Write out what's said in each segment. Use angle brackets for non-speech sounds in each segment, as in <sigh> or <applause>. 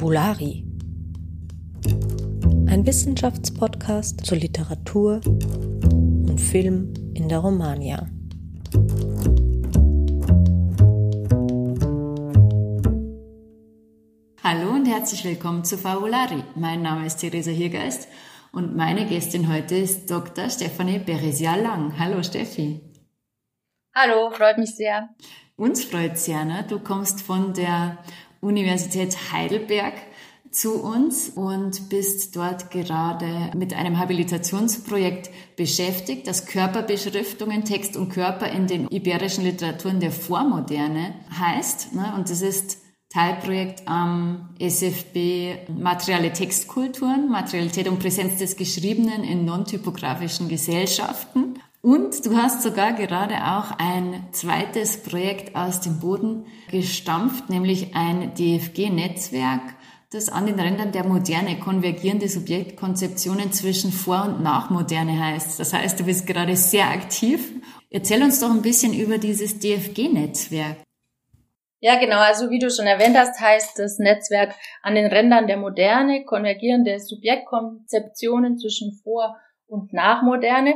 Fabulari. Ein Wissenschaftspodcast zur Literatur und Film in der Romania. Hallo und herzlich willkommen zu Fabulari. Mein Name ist Theresa Hirgeist und meine Gästin heute ist Dr. Stefanie Beresia-Lang. Hallo Steffi. Hallo, freut mich sehr. Uns freut sehr, ne? Du kommst von der Universität Heidelberg zu uns und bist dort gerade mit einem Habilitationsprojekt beschäftigt, das Körperbeschriftungen, Text und Körper in den iberischen Literaturen der Vormoderne heißt. Ne? Und das ist Teilprojekt am SFB Materiale Textkulturen, Materialität und Präsenz des Geschriebenen in non-typografischen Gesellschaften. Und du hast sogar gerade auch ein zweites Projekt aus dem Boden gestampft, nämlich ein DFG-Netzwerk, das an den Rändern der Moderne konvergierende Subjektkonzeptionen zwischen Vor- und Nachmoderne heißt. Das heißt, du bist gerade sehr aktiv. Erzähl uns doch ein bisschen über dieses DFG-Netzwerk. Ja, genau. Also wie du schon erwähnt hast, heißt das Netzwerk an den Rändern der Moderne, konvergierende Subjektkonzeptionen zwischen Vor- und Nachmoderne.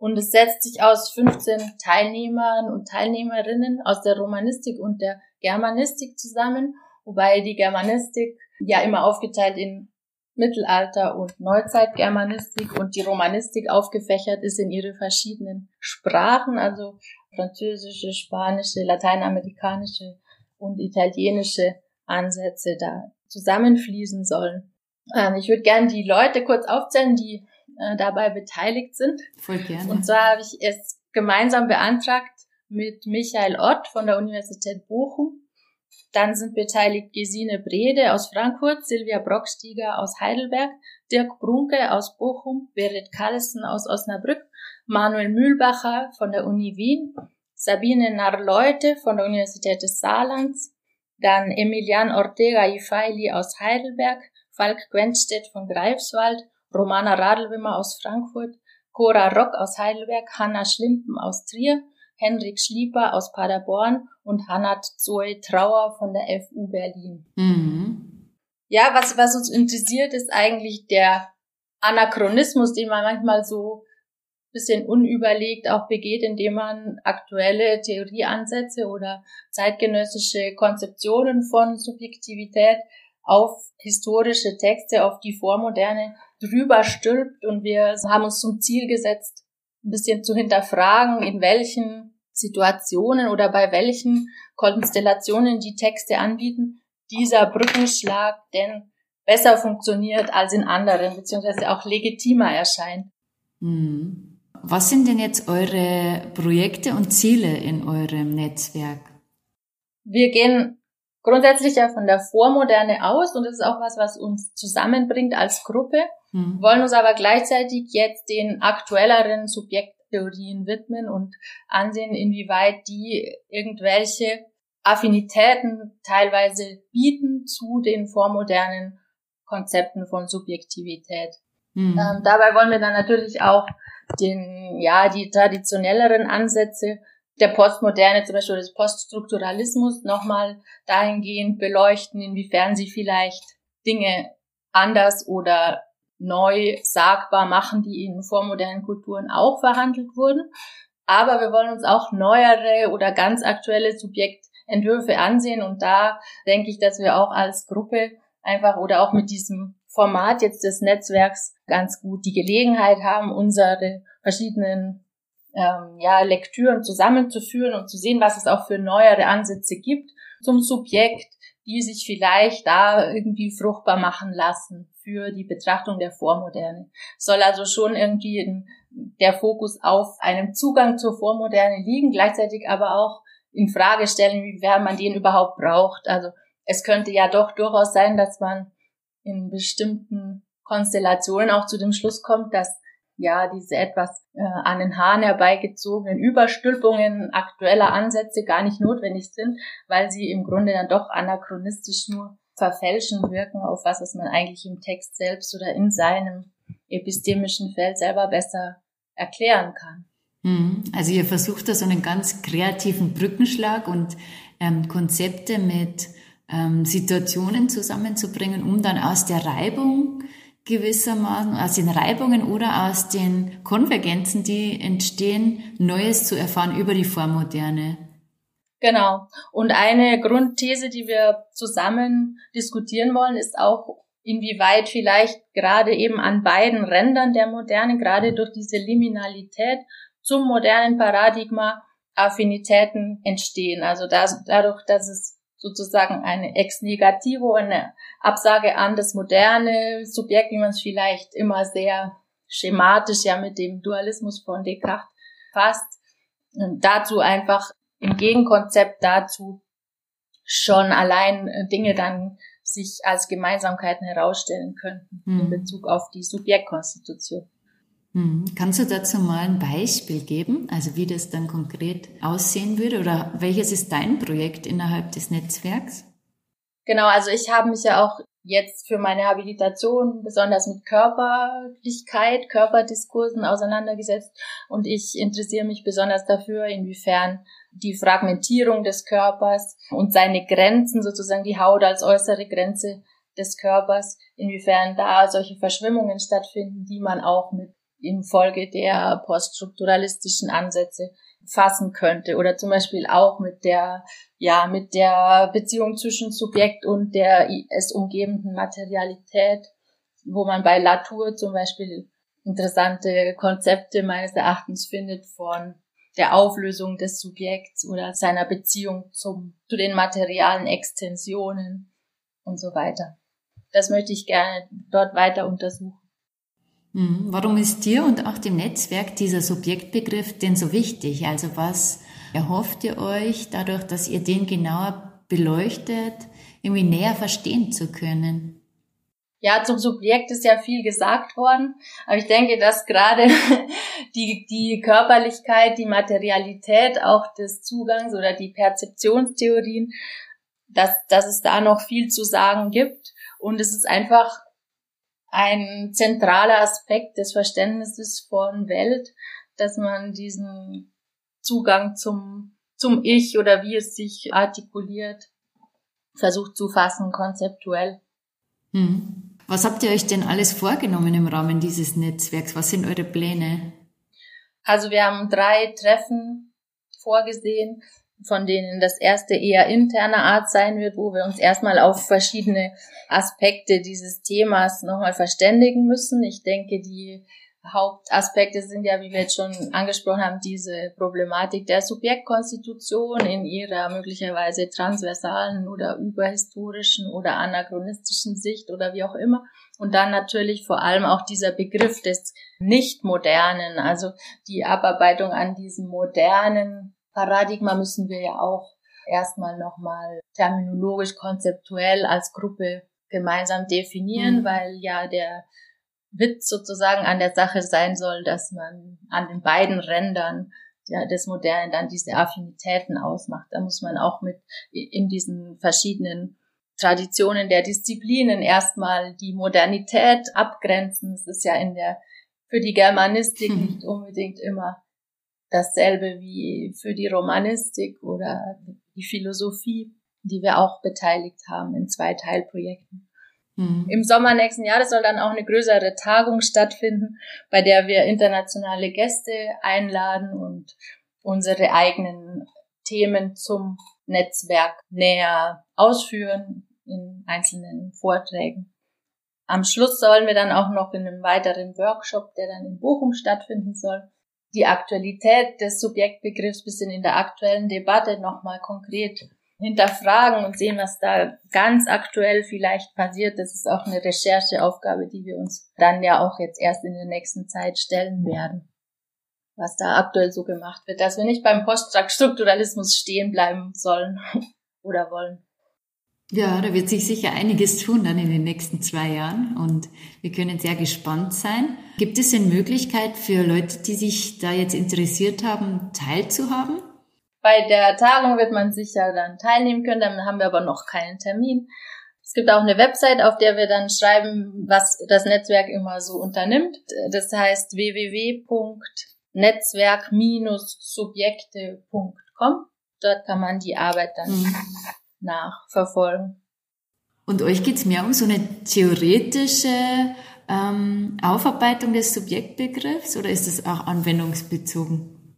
Und es setzt sich aus 15 Teilnehmern und Teilnehmerinnen aus der Romanistik und der Germanistik zusammen, wobei die Germanistik ja immer aufgeteilt in Mittelalter- und Neuzeitgermanistik und die Romanistik aufgefächert ist in ihre verschiedenen Sprachen, also französische, spanische, lateinamerikanische und italienische Ansätze da zusammenfließen sollen. Ähm, ich würde gerne die Leute kurz aufzählen, die äh, dabei beteiligt sind. Voll gerne. Und zwar habe ich es gemeinsam beantragt mit Michael Ott von der Universität Bochum. Dann sind beteiligt Gesine Brede aus Frankfurt, Silvia Brockstieger aus Heidelberg, Dirk Brunke aus Bochum, Berit Carlsen aus Osnabrück, Manuel Mühlbacher von der Uni Wien, Sabine Narleute von der Universität des Saarlands, dann Emilian Ortega Ifaili aus Heidelberg, Falk Gwenstedt von Greifswald, Romana Radelwimmer aus Frankfurt, Cora Rock aus Heidelberg, Hanna Schlimpen aus Trier, Henrik Schlieper aus Paderborn und Hannat Zoe Trauer von der FU Berlin. Mhm. Ja, was, was uns interessiert, ist eigentlich der Anachronismus, den man manchmal so bisschen unüberlegt auch begeht, indem man aktuelle Theorieansätze oder zeitgenössische Konzeptionen von Subjektivität auf historische Texte, auf die Vormoderne drüber stülpt und wir haben uns zum Ziel gesetzt, ein bisschen zu hinterfragen, in welchen Situationen oder bei welchen Konstellationen die Texte anbieten, dieser Brückenschlag denn besser funktioniert als in anderen, beziehungsweise auch legitimer erscheint. Mhm. Was sind denn jetzt eure Projekte und Ziele in eurem Netzwerk? Wir gehen grundsätzlich ja von der Vormoderne aus und das ist auch was, was uns zusammenbringt als Gruppe, hm. wollen uns aber gleichzeitig jetzt den aktuelleren Subjekttheorien widmen und ansehen, inwieweit die irgendwelche Affinitäten teilweise bieten zu den vormodernen Konzepten von Subjektivität. Hm. Ähm, dabei wollen wir dann natürlich auch den, ja, die traditionelleren Ansätze der Postmoderne, zum Beispiel des Poststrukturalismus, nochmal dahingehend beleuchten, inwiefern sie vielleicht Dinge anders oder neu sagbar machen, die in vormodernen Kulturen auch verhandelt wurden. Aber wir wollen uns auch neuere oder ganz aktuelle Subjektentwürfe ansehen und da denke ich, dass wir auch als Gruppe einfach oder auch mit diesem Format jetzt des Netzwerks ganz gut die Gelegenheit haben, unsere verschiedenen ähm, ja, Lektüren zusammenzuführen und zu sehen, was es auch für neuere Ansätze gibt zum Subjekt, die sich vielleicht da irgendwie fruchtbar machen lassen für die Betrachtung der Vormoderne. soll also schon irgendwie der Fokus auf einem Zugang zur Vormoderne liegen, gleichzeitig aber auch in Frage stellen, wie wer man den überhaupt braucht. Also es könnte ja doch durchaus sein, dass man in bestimmten Konstellationen auch zu dem Schluss kommt, dass ja diese etwas äh, an den Haaren herbeigezogenen Überstülpungen aktueller Ansätze gar nicht notwendig sind, weil sie im Grunde dann doch anachronistisch nur verfälschen wirken auf was, was man eigentlich im Text selbst oder in seinem epistemischen Feld selber besser erklären kann. Mhm. Also ihr versucht da so einen ganz kreativen Brückenschlag und ähm, Konzepte mit ähm, Situationen zusammenzubringen, um dann aus der Reibung gewissermaßen, aus den Reibungen oder aus den Konvergenzen, die entstehen, Neues zu erfahren über die Vormoderne. Genau. Und eine Grundthese, die wir zusammen diskutieren wollen, ist auch, inwieweit vielleicht gerade eben an beiden Rändern der Moderne, gerade durch diese Liminalität zum modernen Paradigma, Affinitäten entstehen. Also das, dadurch, dass es sozusagen eine ex negativo, eine Absage an das moderne Subjekt, wie man es vielleicht immer sehr schematisch ja mit dem Dualismus von Descartes fasst. Dazu einfach im Gegenkonzept dazu schon allein äh, Dinge dann sich als Gemeinsamkeiten herausstellen könnten hm. in Bezug auf die Subjektkonstitution. Hm. Kannst du dazu mal ein Beispiel geben, also wie das dann konkret aussehen würde oder welches ist dein Projekt innerhalb des Netzwerks? Genau, also ich habe mich ja auch jetzt für meine Habilitation besonders mit Körperlichkeit, Körperdiskursen auseinandergesetzt. Und ich interessiere mich besonders dafür, inwiefern die Fragmentierung des Körpers und seine Grenzen, sozusagen die Haut als äußere Grenze des Körpers, inwiefern da solche Verschwimmungen stattfinden, die man auch mit infolge der poststrukturalistischen Ansätze fassen könnte oder zum Beispiel auch mit der ja mit der Beziehung zwischen Subjekt und der es umgebenden Materialität, wo man bei Latour zum Beispiel interessante Konzepte meines Erachtens findet von der Auflösung des Subjekts oder seiner Beziehung zum zu den materialen Extensionen und so weiter. Das möchte ich gerne dort weiter untersuchen. Mhm. Warum ist dir und auch dem Netzwerk dieser Subjektbegriff denn so wichtig? Also was erhofft ihr euch dadurch, dass ihr den genauer beleuchtet, irgendwie näher verstehen zu können? Ja, zum Subjekt ist ja viel gesagt worden, aber ich denke, dass gerade <laughs> die, die Körperlichkeit, die Materialität auch des Zugangs oder die Perzeptionstheorien, dass, dass es da noch viel zu sagen gibt. Und es ist einfach ein zentraler Aspekt des Verständnisses von Welt, dass man diesen Zugang zum, zum Ich oder wie es sich artikuliert, versucht zu fassen, konzeptuell. Hm. Was habt ihr euch denn alles vorgenommen im Rahmen dieses Netzwerks? Was sind eure Pläne? Also wir haben drei Treffen vorgesehen von denen das erste eher interner Art sein wird, wo wir uns erstmal auf verschiedene Aspekte dieses Themas nochmal verständigen müssen. Ich denke, die Hauptaspekte sind ja, wie wir jetzt schon angesprochen haben, diese Problematik der Subjektkonstitution in ihrer möglicherweise transversalen oder überhistorischen oder anachronistischen Sicht oder wie auch immer. Und dann natürlich vor allem auch dieser Begriff des Nicht-Modernen, also die Abarbeitung an diesem modernen Paradigma müssen wir ja auch erstmal nochmal terminologisch, konzeptuell als Gruppe gemeinsam definieren, mhm. weil ja der Witz sozusagen an der Sache sein soll, dass man an den beiden Rändern des Modernen dann diese Affinitäten ausmacht. Da muss man auch mit in diesen verschiedenen Traditionen der Disziplinen erstmal die Modernität abgrenzen. Es ist ja in der, für die Germanistik <laughs> nicht unbedingt immer dasselbe wie für die Romanistik oder die Philosophie, die wir auch beteiligt haben in zwei Teilprojekten. Mhm. Im Sommer nächsten Jahres soll dann auch eine größere Tagung stattfinden, bei der wir internationale Gäste einladen und unsere eigenen Themen zum Netzwerk näher ausführen in einzelnen Vorträgen. Am Schluss sollen wir dann auch noch in einem weiteren Workshop, der dann in Bochum stattfinden soll, die Aktualität des Subjektbegriffs bisschen in der aktuellen Debatte nochmal konkret hinterfragen und sehen, was da ganz aktuell vielleicht passiert. Das ist auch eine Rechercheaufgabe, die wir uns dann ja auch jetzt erst in der nächsten Zeit stellen werden. Was da aktuell so gemacht wird, dass wir nicht beim Poststrukturalismus stehen bleiben sollen <laughs> oder wollen. Ja, da wird sich sicher einiges tun dann in den nächsten zwei Jahren und wir können sehr gespannt sein. Gibt es eine Möglichkeit für Leute, die sich da jetzt interessiert haben, teilzuhaben? Bei der Tagung wird man sicher dann teilnehmen können, dann haben wir aber noch keinen Termin. Es gibt auch eine Website, auf der wir dann schreiben, was das Netzwerk immer so unternimmt. Das heißt www.netzwerk-subjekte.com. Dort kann man die Arbeit dann mhm nachverfolgen. Und euch geht's mehr um so eine theoretische ähm, Aufarbeitung des Subjektbegriffs oder ist es auch anwendungsbezogen?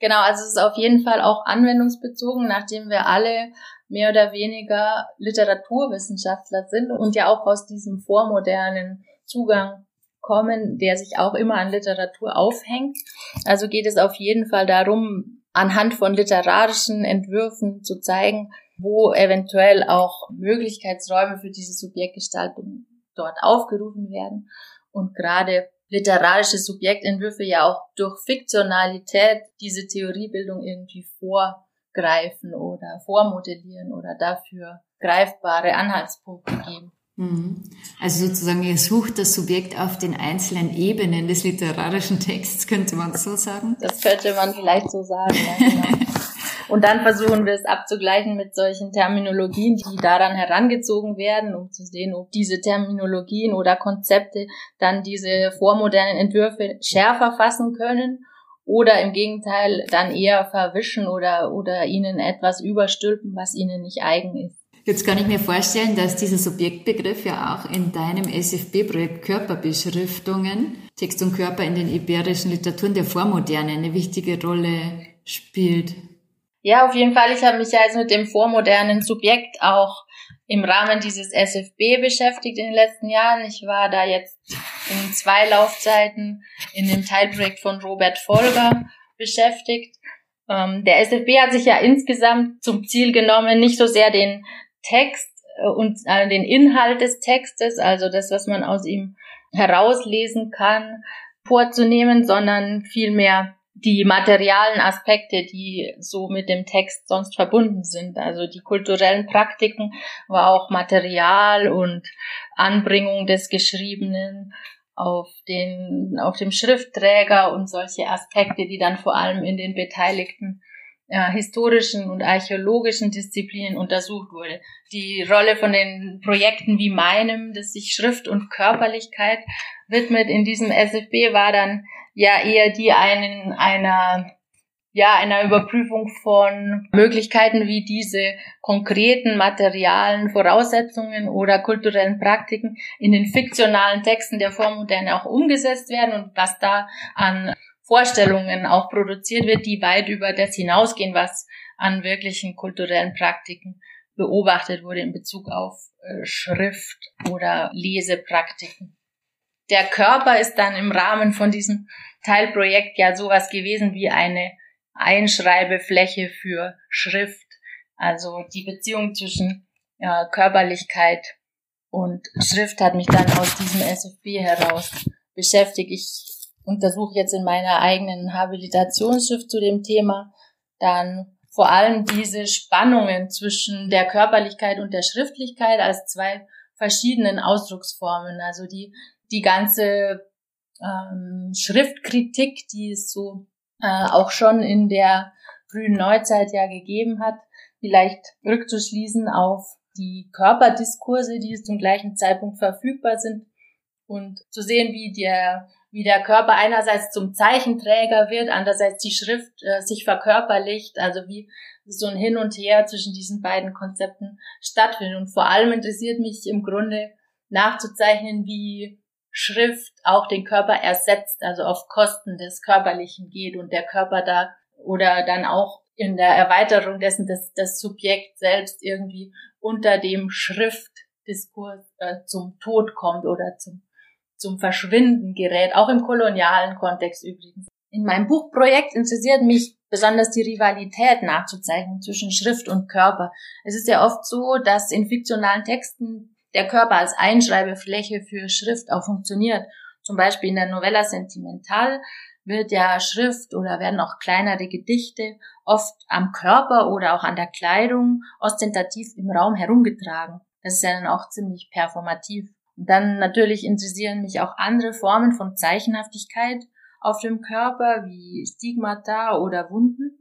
Genau, also es ist auf jeden Fall auch anwendungsbezogen, nachdem wir alle mehr oder weniger Literaturwissenschaftler sind und ja auch aus diesem vormodernen Zugang kommen, der sich auch immer an Literatur aufhängt. Also geht es auf jeden Fall darum, anhand von literarischen Entwürfen zu zeigen, wo eventuell auch Möglichkeitsräume für diese Subjektgestaltung dort aufgerufen werden. Und gerade literarische Subjektentwürfe ja auch durch Fiktionalität diese Theoriebildung irgendwie vorgreifen oder vormodellieren oder dafür greifbare Anhaltspunkte geben. Mhm. Also sozusagen, ihr sucht das Subjekt auf den einzelnen Ebenen des literarischen Texts, könnte man so sagen? Das könnte man vielleicht so sagen, ja, genau. <laughs> Und dann versuchen wir es abzugleichen mit solchen Terminologien, die daran herangezogen werden, um zu sehen, ob diese Terminologien oder Konzepte dann diese vormodernen Entwürfe schärfer fassen können oder im Gegenteil dann eher verwischen oder, oder ihnen etwas überstülpen, was ihnen nicht eigen ist. Jetzt kann ich mir vorstellen, dass dieser Subjektbegriff ja auch in deinem SFB-Projekt Körperbeschriftungen, Text und Körper in den iberischen Literaturen der Vormoderne eine wichtige Rolle spielt. Ja, auf jeden Fall. Ich habe mich ja jetzt mit dem vormodernen Subjekt auch im Rahmen dieses SFB beschäftigt in den letzten Jahren. Ich war da jetzt in zwei Laufzeiten in dem Teilprojekt von Robert Folger beschäftigt. Ähm, der SFB hat sich ja insgesamt zum Ziel genommen, nicht so sehr den Text äh, und äh, den Inhalt des Textes, also das, was man aus ihm herauslesen kann, vorzunehmen, sondern vielmehr die materialen Aspekte, die so mit dem Text sonst verbunden sind. Also die kulturellen Praktiken, aber auch Material und Anbringung des Geschriebenen auf den, auf dem Schriftträger und solche Aspekte, die dann vor allem in den beteiligten äh, historischen und archäologischen Disziplinen untersucht wurde. Die Rolle von den Projekten wie meinem, das sich Schrift und Körperlichkeit widmet in diesem SFB, war dann ja eher die einen, einer ja, einer Überprüfung von Möglichkeiten, wie diese konkreten materialen Voraussetzungen oder kulturellen Praktiken in den fiktionalen Texten der Vormoderne auch umgesetzt werden und was da an Vorstellungen auch produziert wird, die weit über das hinausgehen, was an wirklichen kulturellen Praktiken beobachtet wurde in Bezug auf äh, Schrift oder Lesepraktiken. Der Körper ist dann im Rahmen von diesem Teilprojekt ja sowas gewesen wie eine Einschreibefläche für Schrift, also die Beziehung zwischen ja, Körperlichkeit und Schrift hat mich dann aus diesem SFB heraus beschäftigt. Ich untersuche jetzt in meiner eigenen Habilitationsschrift zu dem Thema dann vor allem diese Spannungen zwischen der Körperlichkeit und der Schriftlichkeit als zwei verschiedenen Ausdrucksformen. Also die, die ganze ähm, Schriftkritik, die es so äh, auch schon in der frühen Neuzeit ja gegeben hat, vielleicht rückzuschließen auf die Körperdiskurse, die zum gleichen Zeitpunkt verfügbar sind und zu sehen, wie der wie der Körper einerseits zum Zeichenträger wird, andererseits die Schrift äh, sich verkörperlicht, also wie so ein Hin und Her zwischen diesen beiden Konzepten stattfindet. Und vor allem interessiert mich im Grunde nachzuzeichnen, wie Schrift auch den Körper ersetzt, also auf Kosten des Körperlichen geht und der Körper da oder dann auch in der Erweiterung dessen, dass das Subjekt selbst irgendwie unter dem Schriftdiskurs äh, zum Tod kommt oder zum zum Verschwinden gerät, auch im kolonialen Kontext übrigens. In meinem Buchprojekt interessiert mich besonders die Rivalität nachzuzeichnen zwischen Schrift und Körper. Es ist ja oft so, dass in fiktionalen Texten der Körper als Einschreibefläche für Schrift auch funktioniert. Zum Beispiel in der Novella Sentimental wird ja Schrift oder werden auch kleinere Gedichte oft am Körper oder auch an der Kleidung ostentativ im Raum herumgetragen. Das ist ja dann auch ziemlich performativ. Und dann natürlich interessieren mich auch andere Formen von Zeichenhaftigkeit auf dem Körper, wie Stigmata oder Wunden.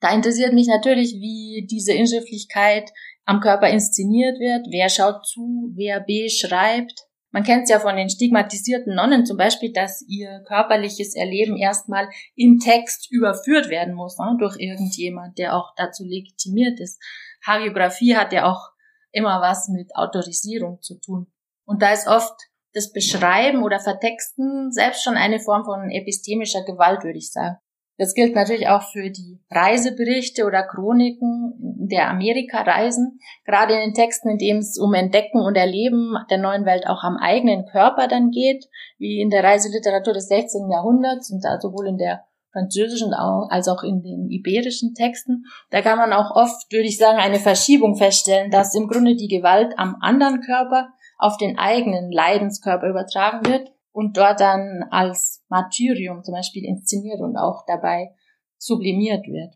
Da interessiert mich natürlich, wie diese Inschriftlichkeit am Körper inszeniert wird, wer schaut zu, wer beschreibt. Man kennt es ja von den stigmatisierten Nonnen zum Beispiel, dass ihr körperliches Erleben erstmal im Text überführt werden muss, ne, durch irgendjemand, der auch dazu legitimiert ist. Hagiografie hat ja auch immer was mit Autorisierung zu tun. Und da ist oft das Beschreiben oder Vertexten selbst schon eine Form von epistemischer Gewalt, würde ich sagen. Das gilt natürlich auch für die Reiseberichte oder Chroniken der Amerikareisen, gerade in den Texten, in denen es um Entdecken und Erleben der neuen Welt auch am eigenen Körper dann geht, wie in der Reiseliteratur des 16. Jahrhunderts und da sowohl in der französischen als auch in den iberischen Texten. Da kann man auch oft, würde ich sagen, eine Verschiebung feststellen, dass im Grunde die Gewalt am anderen Körper auf den eigenen Leidenskörper übertragen wird und dort dann als Martyrium zum Beispiel inszeniert und auch dabei sublimiert wird.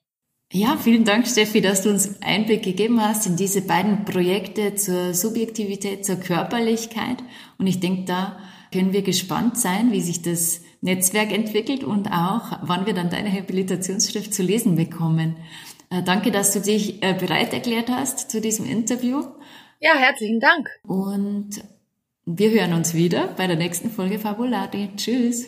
Ja, vielen Dank, Steffi, dass du uns Einblick gegeben hast in diese beiden Projekte zur Subjektivität, zur Körperlichkeit. Und ich denke, da können wir gespannt sein, wie sich das Netzwerk entwickelt und auch, wann wir dann deine Habilitationsschrift zu lesen bekommen. Äh, danke, dass du dich äh, bereit erklärt hast zu diesem Interview. Ja, herzlichen Dank. Und wir hören uns wieder bei der nächsten Folge Fabulati. Tschüss.